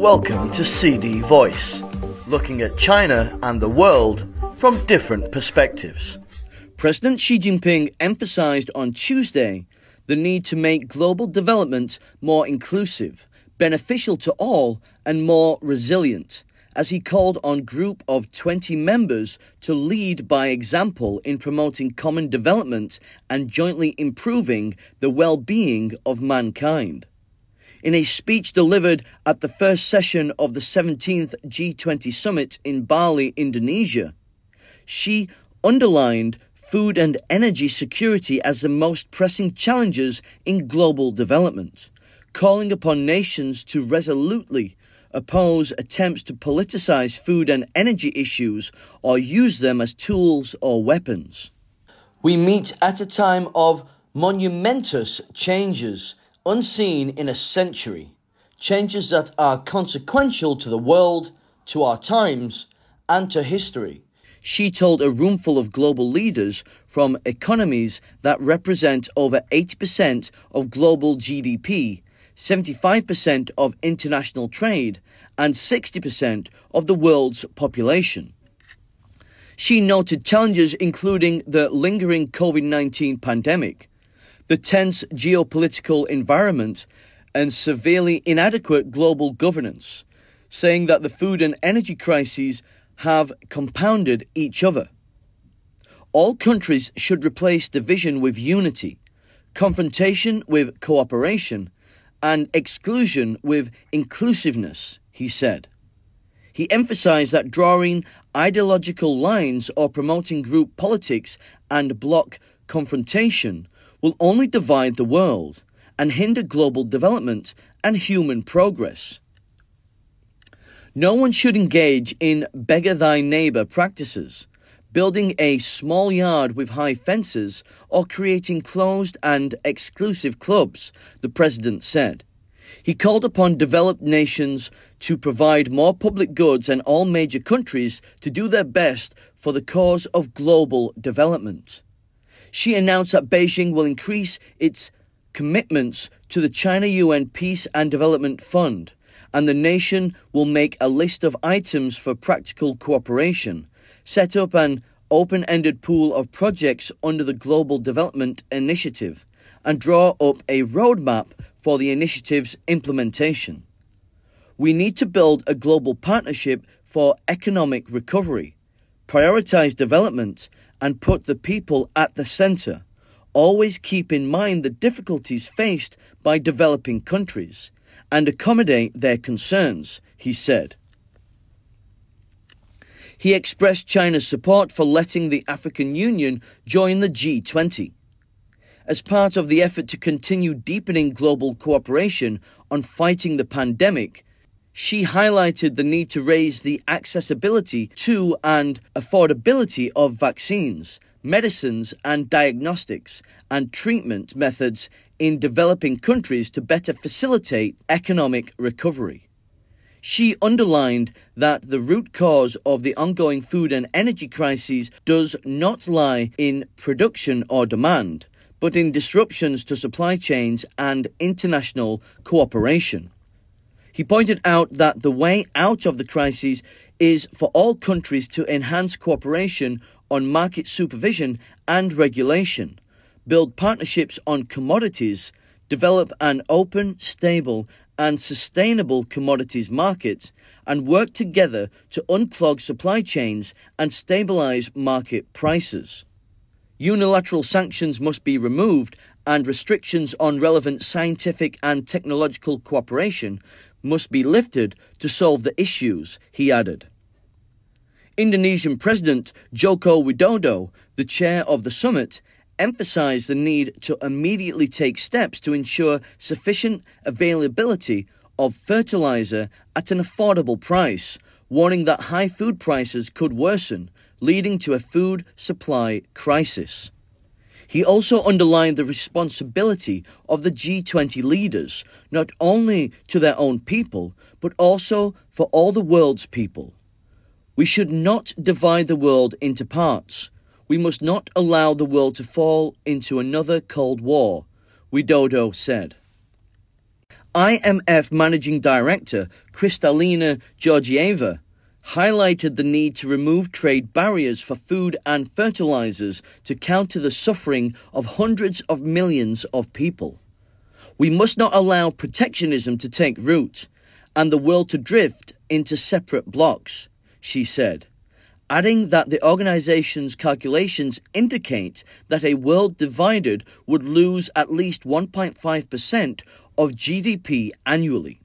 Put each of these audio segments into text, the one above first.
Welcome to CD Voice, looking at China and the world from different perspectives. President Xi Jinping emphasized on Tuesday the need to make global development more inclusive, beneficial to all, and more resilient, as he called on group of 20 members to lead by example in promoting common development and jointly improving the well-being of mankind. In a speech delivered at the first session of the 17th G20 summit in Bali, Indonesia, Xi underlined food and energy security as the most pressing challenges in global development, calling upon nations to resolutely oppose attempts to politicize food and energy issues or use them as tools or weapons. We meet at a time of monumentous changes unseen in a century, changes that are consequential to the world, to our times, and to history. Xi told a roomful of global leaders from economies that represent over 80% of global GDP, 75% of international trade, and 60% of the world's population. Xi noted challenges including the lingering COVID 19 pandemic, the tense geopolitical environment, and severely inadequate global governance, saying that the food and energy crises have compounded each other. All countries should replace division with unity, confrontation with cooperation, and exclusion with inclusiveness, he said. He emphasized that drawing ideological lines or promoting group politics and bloc confrontation will only divide the world and hinder global development and human progress. No one should engage in beggar thy neighbor practices, building a small yard with high fences, or creating closed and exclusive clubs, the president said. He called upon developed nations to provide more public goods and all major countries to do their best for the cause of global development. Xi announced that Beijing will increase its commitments to the China UN Peace and Development Fund and the nation will make a list of items for practical cooperation, set up an open ended pool of projects under the Global Development Initiative, and draw up a roadmap for the initiative's implementation. We need to build a global partnership for economic recovery, prioritize development, and put the people at the center. Always keep in mind the difficulties faced by developing countries and accommodate their concerns, he said. He expressed China's support for letting the African Union join the G20. As part of the effort to continue deepening global cooperation on fighting the pandemic, Xi highlighted the need to raise the accessibility to and affordability of vaccines, medicines and diagnostics, and treatment methods in developing countries to better facilitate economic recovery. Xi underlined that the root cause of the ongoing food and energy crises does not lie in production or demand, but in disruptions to supply chains and international cooperation. He pointed out that the way out of the crisis is for all countries to enhance cooperation on market supervision and regulation, build partnerships on commodities, develop an open, stable, and sustainable commodities market, and work together to unclog supply chains and stabilize market prices. Unilateral sanctions must be removed, and restrictions on relevant scientific and technological cooperation must be lifted to solve the issues, he added. Indonesian President Joko Widodo, the chair of the summit, emphasized the need to immediately take steps to ensure sufficient availability of fertilizer at an affordable price, warning that high food prices could worsen, leading to a food supply crisis. He also underlined the responsibility of the G20 leaders, not only to their own people, but also for all the world's people. We should not divide the world into parts. We must not allow the world to fall into another Cold War, Widodo said. IMF Managing Director Kristalina Georgieva highlighted the need to remove trade barriers for food and fertilizers to counter the suffering of hundreds of millions of people. We must not allow protectionism to take root and the world to drift into separate blocs, she said, adding that the organization's calculations indicate that a world divided would lose at least 1.5% of GDP annually.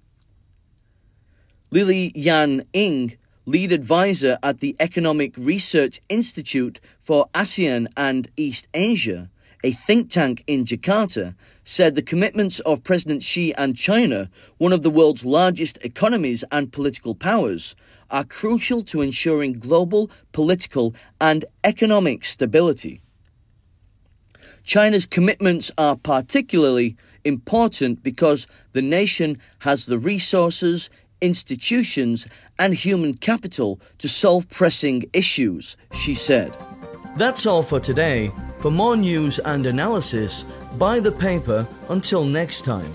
Lily Yan Ing, lead advisor at the Economic Research Institute for ASEAN and East Asia, a think tank in Jakarta, said the commitments of President Xi and China, one of the world's largest economies and political powers, are crucial to ensuring global political and economic stability. China's commitments are particularly important because the nation has the resources, institutions, and human capital to solve pressing issues, she said. That's all for today. For more news and analysis, buy the paper until next time.